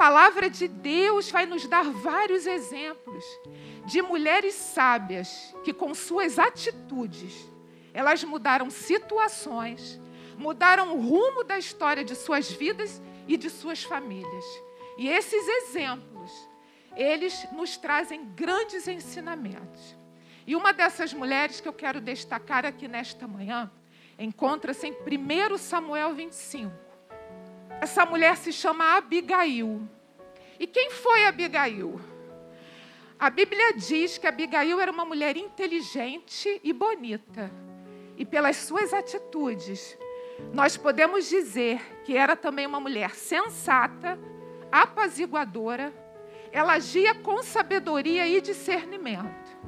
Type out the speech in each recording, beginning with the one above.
palavra de Deus vai nos dar vários exemplos de mulheres sábias que, com suas atitudes, elas mudaram situações, mudaram o rumo da história de suas vidas e de suas famílias. E esses exemplos, eles nos trazem grandes ensinamentos. E uma dessas mulheres que eu quero destacar aqui nesta manhã encontra-se em 1 Samuel 25. Essa mulher se chama Abigail. E quem foi Abigail? A Bíblia diz que Abigail era uma mulher inteligente e bonita. E pelas suas atitudes, nós podemos dizer que era também uma mulher sensata, apaziguadora, ela agia com sabedoria e discernimento.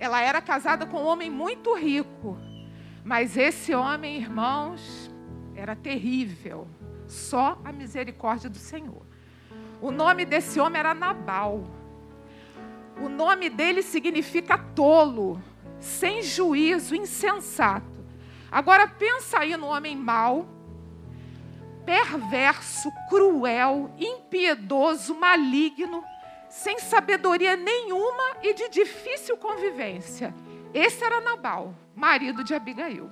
Ela era casada com um homem muito rico, mas esse homem, irmãos, era terrível. Só a misericórdia do Senhor. O nome desse homem era Nabal. O nome dele significa tolo, sem juízo, insensato. Agora pensa aí no homem mau, perverso, cruel, impiedoso, maligno, sem sabedoria nenhuma e de difícil convivência. Esse era Nabal, marido de Abigail.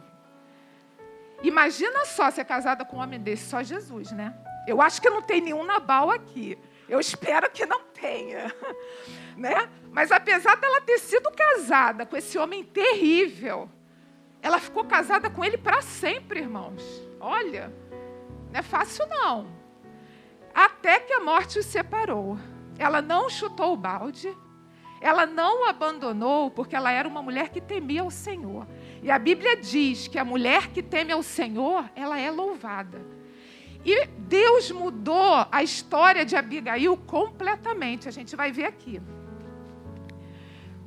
Imagina só ser casada com um homem desse, só Jesus, né? Eu acho que não tem nenhum Nabal aqui. Eu espero que não tenha, né? Mas apesar dela ter sido casada com esse homem terrível, ela ficou casada com ele para sempre, irmãos. Olha, não é fácil não. Até que a morte os separou. Ela não chutou o balde, ela não o abandonou, porque ela era uma mulher que temia o Senhor. E a Bíblia diz que a mulher que teme ao Senhor, ela é louvada. E Deus mudou a história de Abigail completamente. A gente vai ver aqui.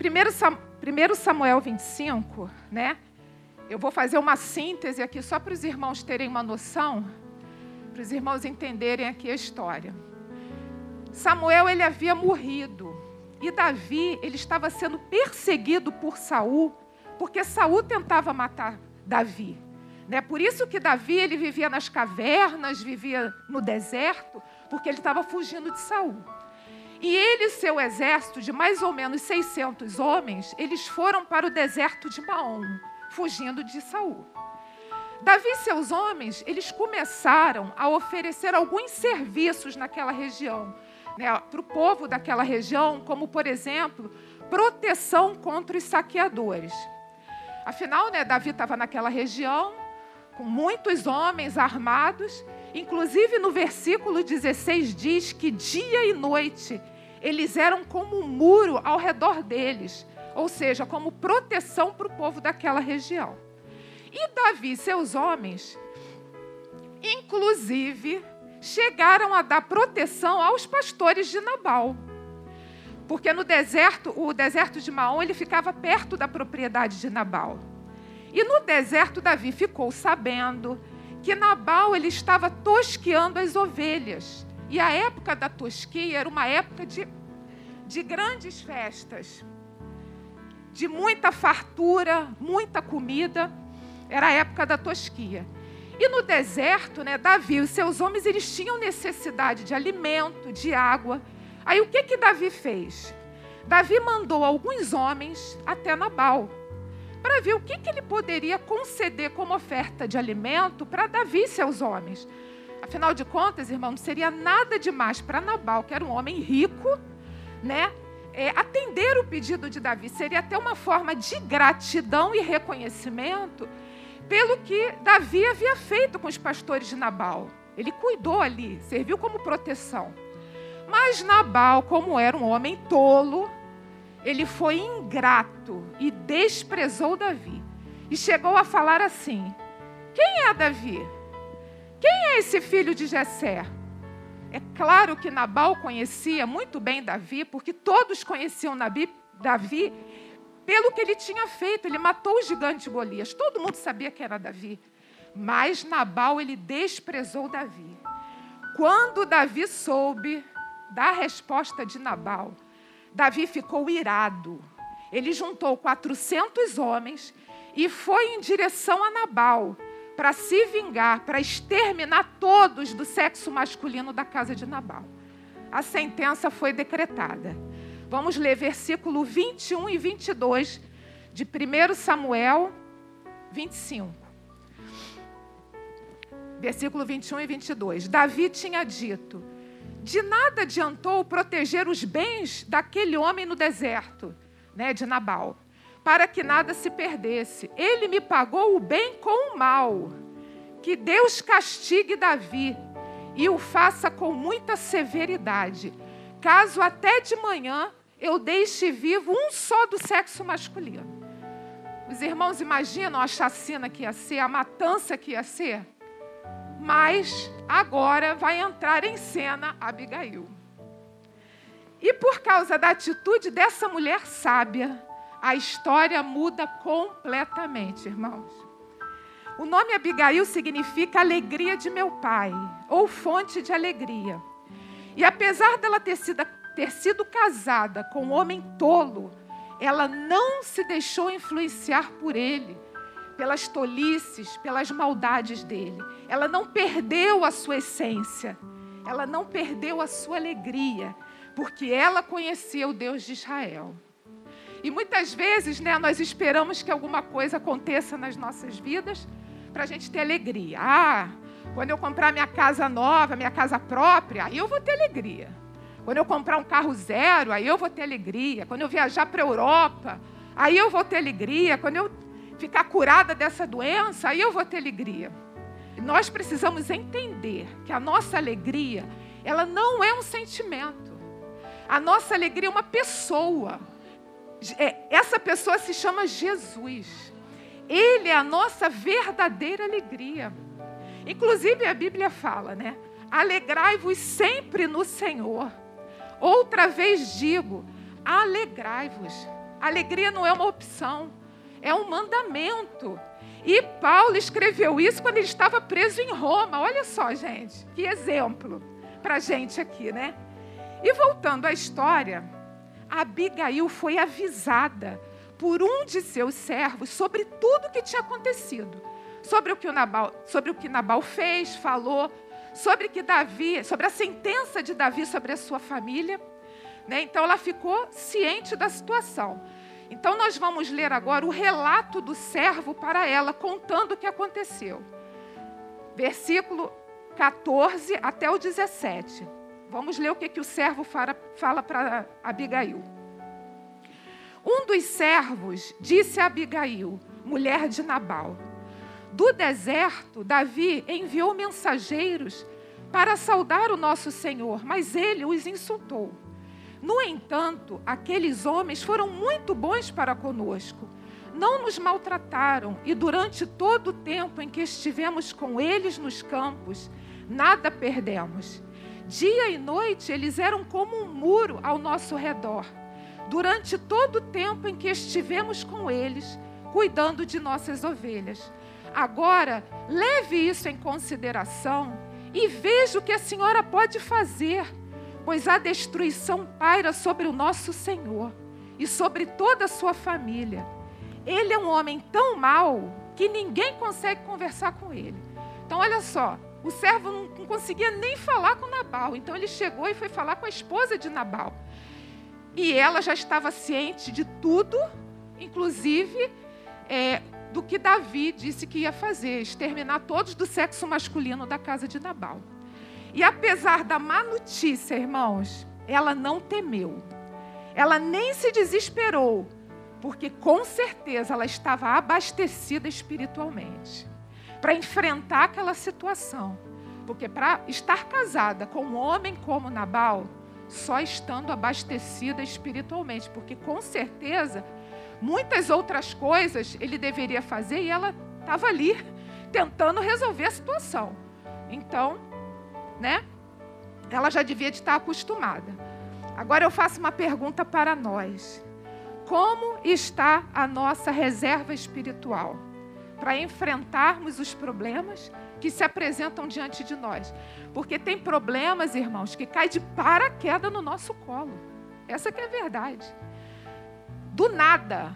1 Samuel 25, né? Eu vou fazer uma síntese aqui só para os irmãos terem uma noção, para os irmãos entenderem aqui a história. Samuel ele havia morrido e Davi ele estava sendo perseguido por Saul porque Saul tentava matar Davi. Né? Por isso que Davi ele vivia nas cavernas, vivia no deserto, porque ele estava fugindo de Saul. E ele e seu exército de mais ou menos 600 homens, eles foram para o deserto de Maom, fugindo de Saul. Davi e seus homens, eles começaram a oferecer alguns serviços naquela região né, para o povo daquela região, como, por exemplo, proteção contra os saqueadores. Afinal, né, Davi estava naquela região, com muitos homens armados, inclusive no versículo 16 diz que dia e noite eles eram como um muro ao redor deles, ou seja, como proteção para o povo daquela região. E Davi e seus homens, inclusive, chegaram a dar proteção aos pastores de Nabal. Porque no deserto, o deserto de Maom, ele ficava perto da propriedade de Nabal. E no deserto Davi ficou sabendo que Nabal ele estava tosqueando as ovelhas. E a época da tosquia era uma época de, de grandes festas, de muita fartura, muita comida. Era a época da tosquia. E no deserto, né, Davi e seus homens, eles tinham necessidade de alimento, de água. Aí o que que Davi fez? Davi mandou alguns homens até Nabal para ver o que, que ele poderia conceder como oferta de alimento para Davi e seus homens. Afinal de contas, irmão, não seria nada demais para Nabal, que era um homem rico, né? É, atender o pedido de Davi seria até uma forma de gratidão e reconhecimento pelo que Davi havia feito com os pastores de Nabal. Ele cuidou ali, serviu como proteção. Mas Nabal, como era um homem tolo, ele foi ingrato e desprezou Davi. E chegou a falar assim: Quem é Davi? Quem é esse filho de Jessé? É claro que Nabal conhecia muito bem Davi, porque todos conheciam Davi pelo que ele tinha feito. Ele matou o gigante Golias. Todo mundo sabia que era Davi. Mas Nabal, ele desprezou Davi. Quando Davi soube da resposta de Nabal, Davi ficou irado. Ele juntou 400 homens e foi em direção a Nabal para se vingar, para exterminar todos do sexo masculino da casa de Nabal. a sentença foi decretada. Vamos ler versículo 21 e 22 de 1 Samuel 25. Versículo 21 e 22. Davi tinha dito: De nada adiantou proteger os bens daquele homem no deserto, né, de Nabal, para que nada se perdesse. Ele me pagou o bem com o mal. Que Deus castigue Davi e o faça com muita severidade, caso até de manhã eu deixe vivo um só do sexo masculino. Os irmãos imaginam a chacina que ia ser, a matança que ia ser? Mas agora vai entrar em cena Abigail. E por causa da atitude dessa mulher sábia, a história muda completamente, irmãos. O nome Abigail significa alegria de meu pai, ou fonte de alegria. E apesar dela ter sido ter sido casada com um homem tolo, ela não se deixou influenciar por ele, pelas tolices, pelas maldades dele. Ela não perdeu a sua essência, ela não perdeu a sua alegria, porque ela conhecia o Deus de Israel. E muitas vezes, né, nós esperamos que alguma coisa aconteça nas nossas vidas para a gente ter alegria. Ah, quando eu comprar minha casa nova, minha casa própria, aí eu vou ter alegria. Quando eu comprar um carro zero, aí eu vou ter alegria. Quando eu viajar para a Europa, aí eu vou ter alegria. Quando eu ficar curada dessa doença, aí eu vou ter alegria. Nós precisamos entender que a nossa alegria, ela não é um sentimento. A nossa alegria é uma pessoa. É, essa pessoa se chama Jesus. Ele é a nossa verdadeira alegria. Inclusive a Bíblia fala, né? Alegrai-vos sempre no Senhor. Outra vez digo: alegrai-vos. Alegria não é uma opção, é um mandamento. E Paulo escreveu isso quando ele estava preso em Roma. Olha só, gente, que exemplo para gente aqui, né? E voltando à história, Abigail foi avisada por um de seus servos sobre tudo o que tinha acontecido, sobre o que Nabal, sobre o que Nabal fez, falou, sobre que Davi, sobre a sentença de Davi sobre a sua família. Né? Então ela ficou ciente da situação. Então nós vamos ler agora o relato do servo para ela, contando o que aconteceu. Versículo 14 até o 17. Vamos ler o que, que o servo fala, para Abigail. Um dos servos disse a Abigail, mulher de Nabal: do deserto, Davi enviou mensageiros para saudar o nosso Senhor, mas ele os insultou. No entanto, aqueles homens foram muito bons para conosco. Não nos maltrataram e durante todo o tempo em que estivemos com eles nos campos, nada perdemos. Dia e noite eles eram como um muro ao nosso redor. Durante todo o tempo em que estivemos com eles, cuidando de nossas ovelhas. Agora, leve isso em consideração e veja o que a senhora pode fazer, pois a destruição paira sobre o nosso Senhor e sobre toda a sua família. Ele é um homem tão mau que ninguém consegue conversar com ele. Então, olha só, o servo não conseguia nem falar com Nabal. Então, ele chegou e foi falar com a esposa de Nabal. E ela já estava ciente de tudo, inclusive é, do que Davi disse que ia fazer, exterminar todos do sexo masculino da casa de Nabal. E apesar da má notícia, irmãos, ela não temeu. Ela nem se desesperou, porque com certeza ela estava abastecida espiritualmente para enfrentar aquela situação. Porque para estar casada com um homem como Nabal, só estando abastecida espiritualmente, porque com certeza muitas outras coisas ele deveria fazer e ela estava ali tentando resolver a situação. Então, né? Ela já devia de estar acostumada. Agora eu faço uma pergunta para nós. Como está a nossa reserva espiritual para enfrentarmos os problemas que se apresentam diante de nós? Porque tem problemas, irmãos, que caem de paraquedas no nosso colo. Essa que é a verdade do nada.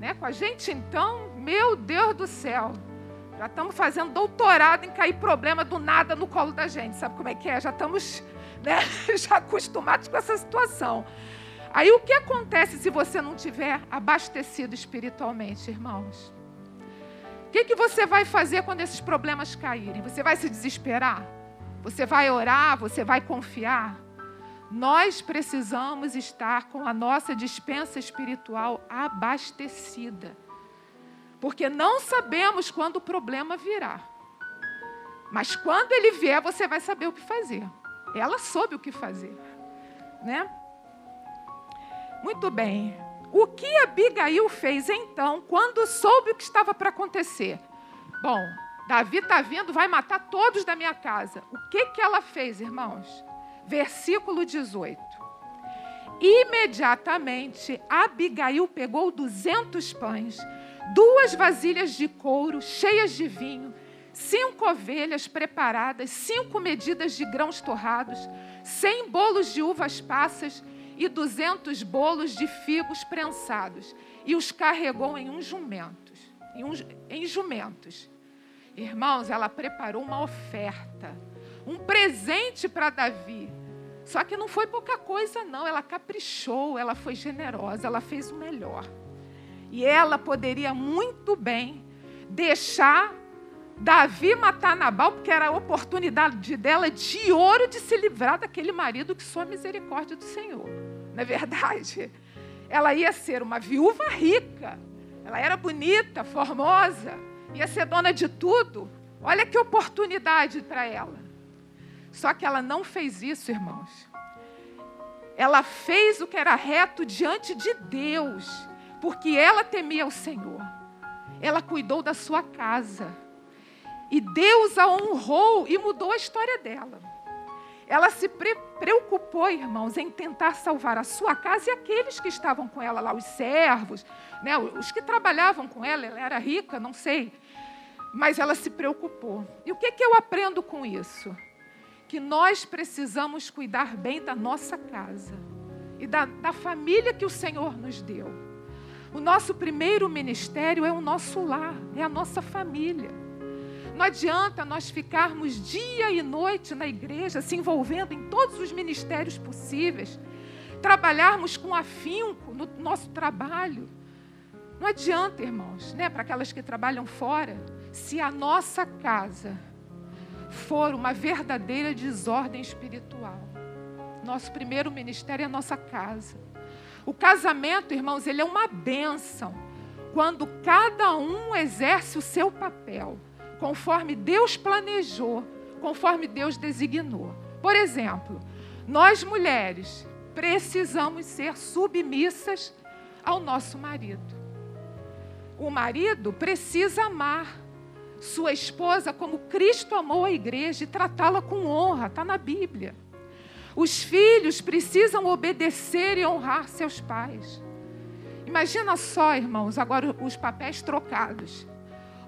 Né? Com a gente, então, meu Deus do céu, Já estamos fazendo doutorado em cair problema do nada no colo da gente. Sabe como é que é? Já estamos né, já acostumados com essa situação. Aí o que acontece se você não tiver abastecido espiritualmente, irmãos? O que, que você vai fazer quando esses problemas caírem? Você vai se desesperar? Você vai orar? Você vai confiar? Nós precisamos estar com a nossa dispensa espiritual abastecida. Porque não sabemos quando o problema virá. Mas quando ele vier, você vai saber o que fazer. Ela soube o que fazer, né? Muito bem. O que Abigail fez então, quando soube o que estava para acontecer? Bom, Davi está vindo, vai matar todos da minha casa. O que, que ela fez, irmãos? Versículo 18. Imediatamente, Abigail pegou duzentos pães, duas vasilhas de couro cheias de vinho, cinco ovelhas preparadas, cinco medidas de grãos torrados, cem bolos de uvas passas e duzentos bolos de figos prensados, e os carregou em uns jumentos, em, uns, em jumentos. Irmãos, ela preparou uma oferta, um presente para Davi. Só que não foi pouca coisa, não. Ela caprichou, ela foi generosa, ela fez o melhor. E ela poderia muito bem deixar Davi matar Nabal, porque era a oportunidade dela de ouro de se livrar daquele marido que só a misericórdia do Senhor. Não é verdade? Ela ia ser uma viúva rica. Ela era bonita, formosa, ia ser dona de tudo. Olha que oportunidade para ela. Só que ela não fez isso, irmãos. Ela fez o que era reto diante de Deus, porque ela temia o Senhor. Ela cuidou da sua casa e Deus a honrou e mudou a história dela. Ela se pre preocupou, irmãos, em tentar salvar a sua casa e aqueles que estavam com ela lá, os servos, né, os que trabalhavam com ela. Ela era rica, não sei. Mas ela se preocupou. E o que, que eu aprendo com isso? Que nós precisamos cuidar bem da nossa casa e da, da família que o Senhor nos deu. O nosso primeiro ministério é o nosso lar, é a nossa família. Não adianta nós ficarmos dia e noite na igreja, se envolvendo em todos os ministérios possíveis, trabalharmos com afinco no nosso trabalho. Não adianta, irmãos, né, para aquelas que trabalham fora, se a nossa casa for uma verdadeira desordem espiritual. Nosso primeiro ministério é a nossa casa. O casamento, irmãos, ele é uma bênção quando cada um exerce o seu papel conforme Deus planejou, conforme Deus designou. Por exemplo, nós mulheres precisamos ser submissas ao nosso marido. O marido precisa amar sua esposa como Cristo amou a igreja e tratá-la com honra, está na Bíblia. Os filhos precisam obedecer e honrar seus pais. Imagina só, irmãos, agora os papéis trocados.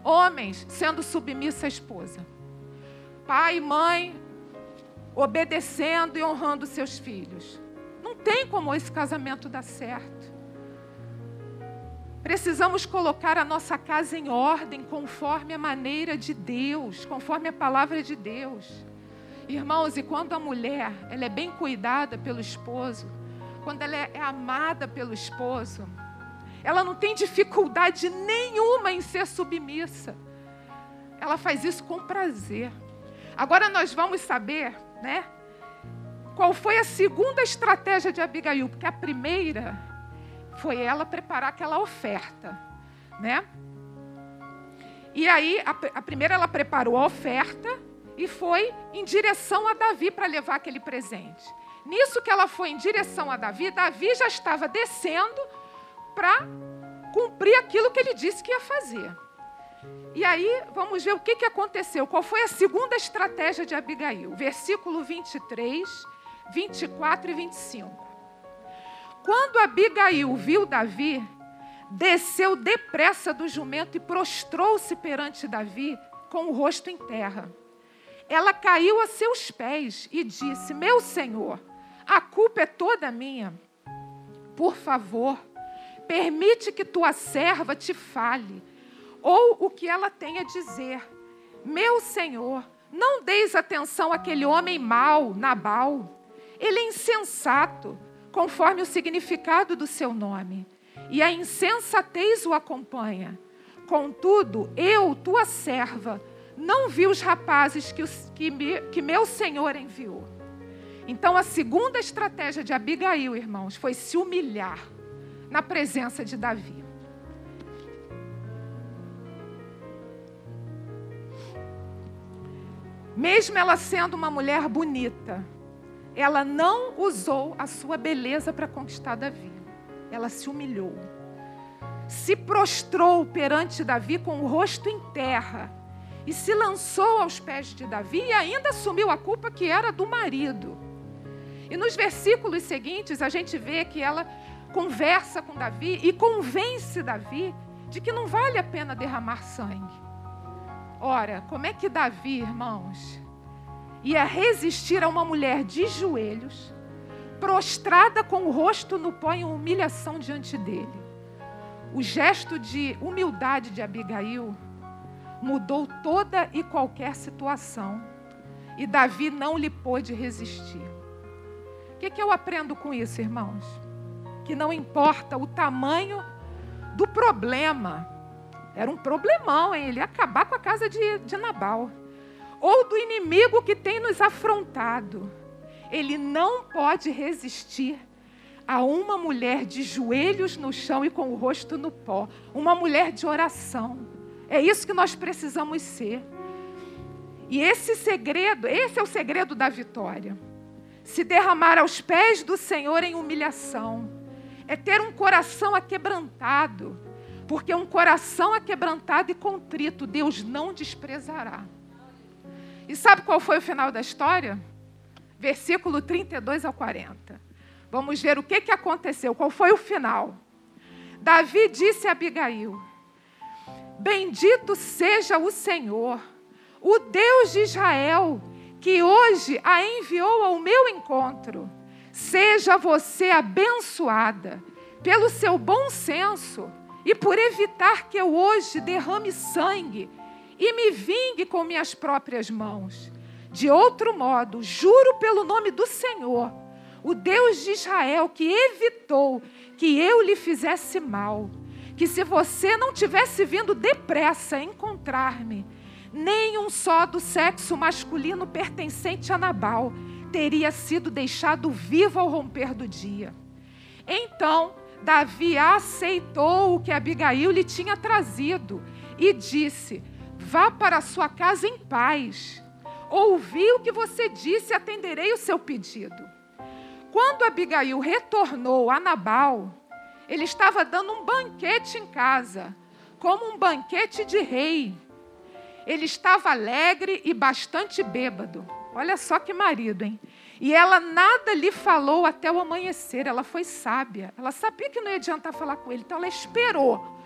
Homens sendo submissos à esposa. Pai e mãe obedecendo e honrando seus filhos. Não tem como esse casamento dar certo. Precisamos colocar a nossa casa em ordem conforme a maneira de Deus, conforme a palavra de Deus. Irmãos, e quando a mulher ela é bem cuidada pelo esposo, quando ela é amada pelo esposo, ela não tem dificuldade nenhuma em ser submissa. Ela faz isso com prazer. Agora nós vamos saber, né? Qual foi a segunda estratégia de Abigail? Porque a primeira foi ela preparar aquela oferta, né? E aí, a, a primeira ela preparou a oferta e foi em direção a Davi para levar aquele presente. Nisso que ela foi em direção a Davi, Davi já estava descendo para cumprir aquilo que ele disse que ia fazer. E aí, vamos ver o que, que aconteceu. Qual foi a segunda estratégia de Abigail? Versículo 23, 24 e 25. Quando Abigail viu Davi, desceu depressa do jumento e prostrou-se perante Davi com o rosto em terra. Ela caiu a seus pés e disse: Meu senhor, a culpa é toda minha. Por favor, Permite que tua serva te fale. ou o que ela tem a dizer. Meu Senhor, não deis atenção àquele homem mau, Nabal. Ele é insensato, conforme o significado do seu nome, e a insensatez o acompanha. Contudo, eu, tua serva, não vi os rapazes que, os, que, me, que meu Senhor enviou. Então, a segunda estratégia de Abigail, irmãos, foi se humilhar na presença de Davi. Mesmo ela sendo uma mulher bonita, ela não usou a sua beleza para conquistar Davi. Ela se humilhou. Se prostrou perante Davi com o rosto em terra e se lançou aos pés de Davi e ainda assumiu a culpa que era do marido. E nos versículos seguintes a gente vê que ela conversa com Davi e convence Davi de que não vale a pena derramar sangue. Ora, como é que Davi, irmãos, ia resistir a uma mulher de joelhos, prostrada com o rosto no pó em humilhação diante dele? O gesto de humildade de Abigail mudou toda e qualquer situação e Davi não lhe pôde resistir. O que, que eu aprendo com isso, irmãos? Que não importa o tamanho do problema, era um problemão, hein? ele ia acabar com a casa de, de Nabal. Ou do inimigo que tem nos afrontado. Ele não pode resistir a uma mulher de joelhos no chão e com o rosto no pó. Uma mulher de oração. É isso que nós precisamos ser. E esse segredo, esse é o segredo da vitória. Se derramar aos pés do Senhor em humilhação. É ter um coração aquebrantado porque um coração aquebrantado e contrito, Deus não desprezará. E sabe qual foi o final da história? Versículo 32 ao 40. Vamos ver o que, que aconteceu, qual foi o final. Davi disse a Abigail: Bendito seja o Senhor, o Deus de Israel, que hoje a enviou ao meu encontro. Seja você abençoada pelo seu bom senso e por evitar que eu hoje derrame sangue e me vingue com minhas próprias mãos. De outro modo, juro pelo nome do Senhor, o Deus de Israel, que evitou que eu lhe fizesse mal, que se você não tivesse vindo depressa encontrar-me, nem um só do sexo masculino pertencente a Nabal teria sido deixado vivo ao romper do dia. Então, Davi aceitou o que Abigail lhe tinha trazido e disse: Vá para sua casa em paz. Ouvi o que você disse e atenderei o seu pedido. Quando Abigail retornou a Nabal, ele estava dando um banquete em casa, como um banquete de rei. Ele estava alegre e bastante bêbado. Olha só que marido, hein? E ela nada lhe falou até o amanhecer. Ela foi sábia. Ela sabia que não ia adiantar falar com ele, então ela esperou.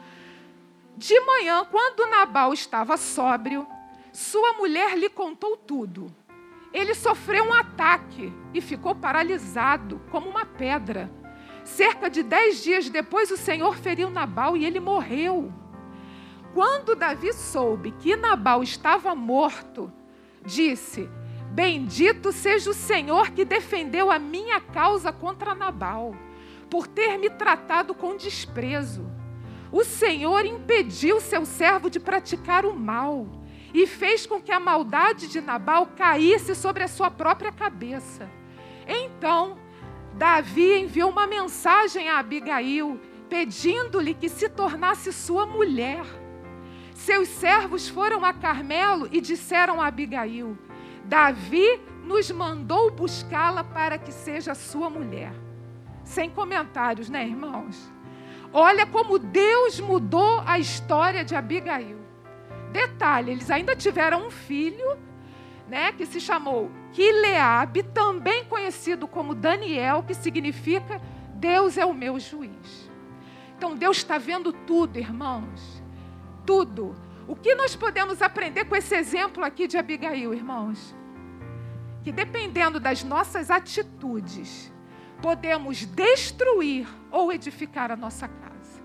De manhã, quando Nabal estava sóbrio, sua mulher lhe contou tudo. Ele sofreu um ataque e ficou paralisado, como uma pedra. Cerca de dez dias depois, o Senhor feriu Nabal e ele morreu. Quando Davi soube que Nabal estava morto, disse: Bendito seja o Senhor que defendeu a minha causa contra Nabal, por ter me tratado com desprezo. O Senhor impediu seu servo de praticar o mal e fez com que a maldade de Nabal caísse sobre a sua própria cabeça. Então, Davi enviou uma mensagem a Abigail, pedindo-lhe que se tornasse sua mulher. Seus servos foram a Carmelo e disseram a Abigail: Davi nos mandou buscá-la para que seja sua mulher. Sem comentários, né, irmãos? Olha como Deus mudou a história de Abigail. Detalhe, eles ainda tiveram um filho, né, que se chamou Quileabe, também conhecido como Daniel, que significa Deus é o meu juiz. Então Deus está vendo tudo, irmãos. Tudo. O que nós podemos aprender com esse exemplo aqui de Abigail, irmãos? que dependendo das nossas atitudes, podemos destruir ou edificar a nossa casa.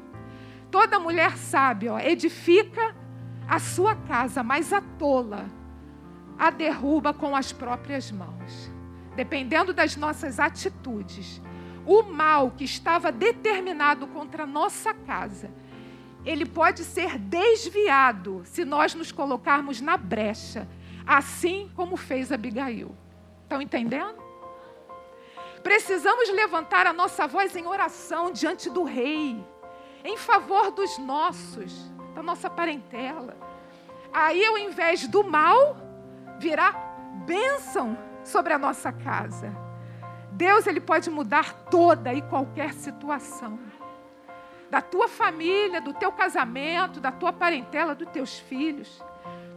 Toda mulher sabe, ó, edifica a sua casa, mas a tola a derruba com as próprias mãos. Dependendo das nossas atitudes, o mal que estava determinado contra a nossa casa, ele pode ser desviado se nós nos colocarmos na brecha, assim como fez Abigail. Estão entendendo? Precisamos levantar a nossa voz em oração diante do Rei, em favor dos nossos, da nossa parentela. Aí, ao invés do mal, virá bênção sobre a nossa casa. Deus ele pode mudar toda e qualquer situação. Da tua família, do teu casamento, da tua parentela, dos teus filhos.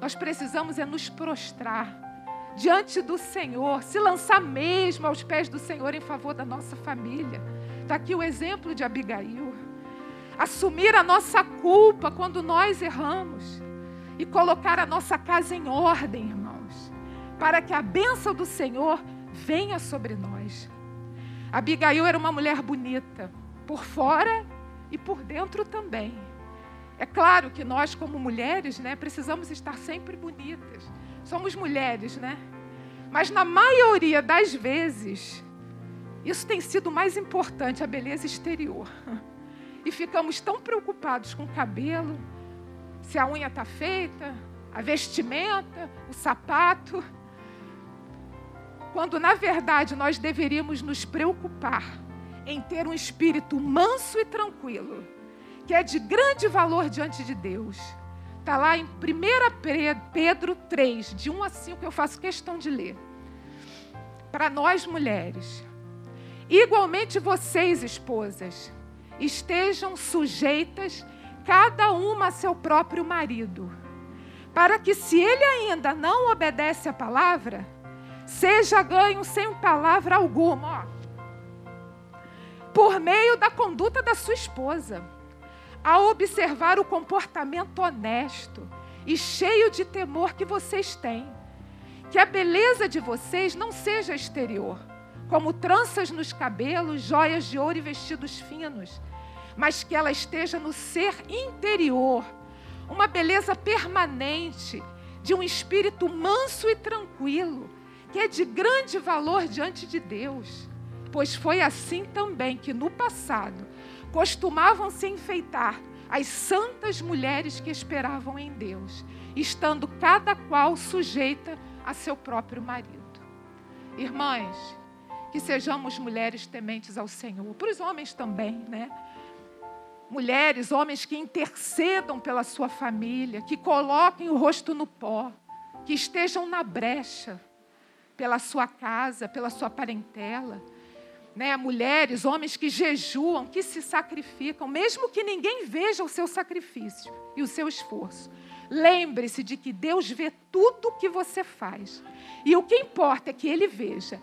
Nós precisamos é nos prostrar diante do Senhor, se lançar mesmo aos pés do Senhor em favor da nossa família. Está aqui o exemplo de Abigail. Assumir a nossa culpa quando nós erramos e colocar a nossa casa em ordem, para que a bênção do Senhor venha sobre nós. Abigail era uma mulher bonita, por fora e por dentro também. É claro que nós, como mulheres, né, precisamos estar sempre bonitas. Somos mulheres, né? Mas na maioria das vezes, isso tem sido mais importante, a beleza exterior. E ficamos tão preocupados com o cabelo, se a unha está feita, a vestimenta, o sapato, quando na verdade nós deveríamos nos preocupar em ter um espírito manso e tranquilo, que é de grande valor diante de Deus. Está lá em 1 Pedro 3, de 1 a 5, eu faço questão de ler. Para nós mulheres. Igualmente vocês, esposas, estejam sujeitas cada uma a seu próprio marido, para que, se ele ainda não obedece à palavra, seja ganho sem palavra alguma, ó, por meio da conduta da sua esposa, a observar o comportamento honesto e cheio de temor que vocês têm. Que a beleza de vocês não seja exterior, como tranças nos cabelos, joias de ouro e vestidos finos mas que ela esteja no ser interior, uma beleza permanente, de um espírito manso e tranquilo, que é de grande valor diante de Deus. Pois foi assim também que no passado costumavam se enfeitar as santas mulheres que esperavam em Deus, estando cada qual sujeita a seu próprio marido. Irmãs, que sejamos mulheres tementes ao Senhor, para os homens também, né? mulheres, homens que intercedam pela sua família, que coloquem o rosto no pó, que estejam na brecha pela sua casa, pela sua parentela. Né? Mulheres, homens que jejuam, que se sacrificam, mesmo que ninguém veja o seu sacrifício e o seu esforço. Lembre-se de que Deus vê tudo o que você faz. E o que importa é que Ele veja.